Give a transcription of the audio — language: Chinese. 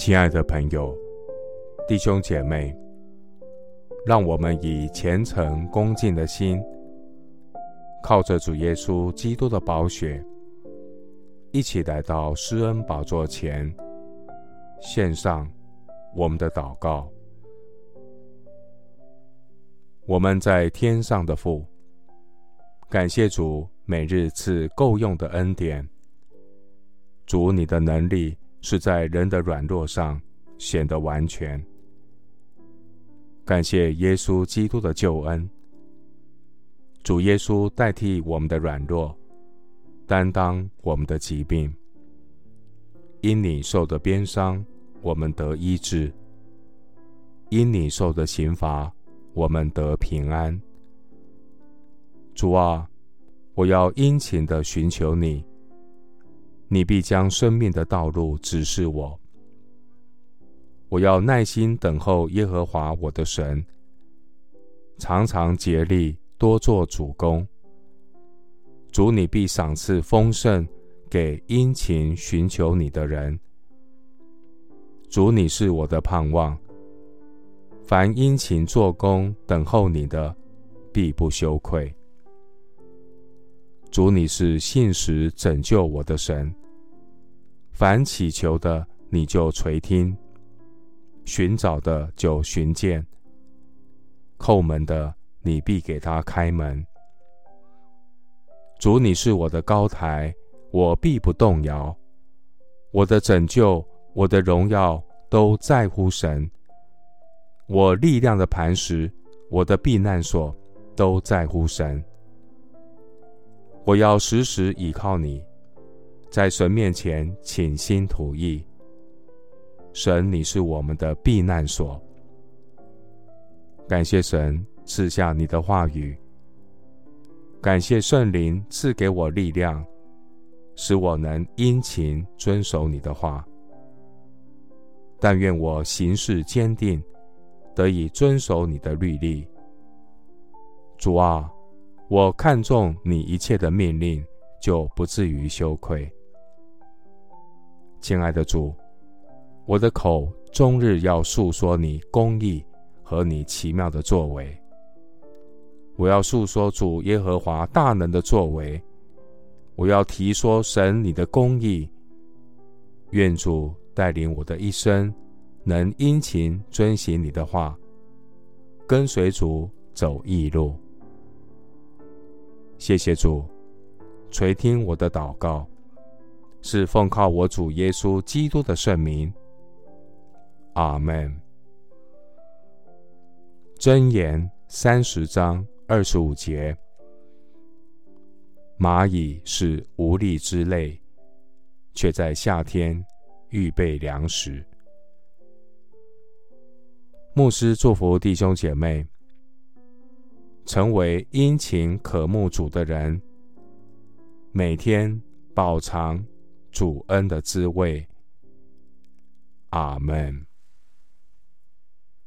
亲爱的朋友、弟兄姐妹，让我们以虔诚恭敬的心，靠着主耶稣基督的宝血，一起来到施恩宝座前，献上我们的祷告。我们在天上的父，感谢主每日赐够用的恩典。主，你的能力是在人的软弱上显得完全。感谢耶稣基督的救恩。主耶稣代替我们的软弱，担当我们的疾病。因你受的鞭伤，我们得医治；因你受的刑罚，我们得平安。主啊，我要殷勤的寻求你。你必将生命的道路指示我。我要耐心等候耶和华我的神，常常竭力多做主工。主，你必赏赐丰盛给殷勤寻求你的人。主，你是我的盼望。凡殷勤做工等候你的，必不羞愧。主，你是信实拯救我的神。凡祈求的，你就垂听；寻找的就寻见；叩门的，你必给他开门。主，你是我的高台，我必不动摇。我的拯救，我的荣耀，都在乎神。我力量的磐石，我的避难所，都在乎神。我要时时倚靠你。在神面前倾心吐意，神，你是我们的避难所。感谢神赐下你的话语，感谢圣灵赐给我力量，使我能殷勤遵守你的话。但愿我行事坚定，得以遵守你的律例。主啊，我看重你一切的命令，就不至于羞愧。亲爱的主，我的口终日要述说你公义和你奇妙的作为。我要述说主耶和华大能的作为，我要提说神你的公义。愿主带领我的一生，能殷勤遵行你的话，跟随主走义路。谢谢主，垂听我的祷告。是奉靠我主耶稣基督的圣名，阿门。箴言三十章二十五节：蚂蚁是无力之类，却在夏天预备粮食。牧师祝福弟兄姐妹，成为殷勤渴慕主的人，每天饱尝主恩的滋味，阿门。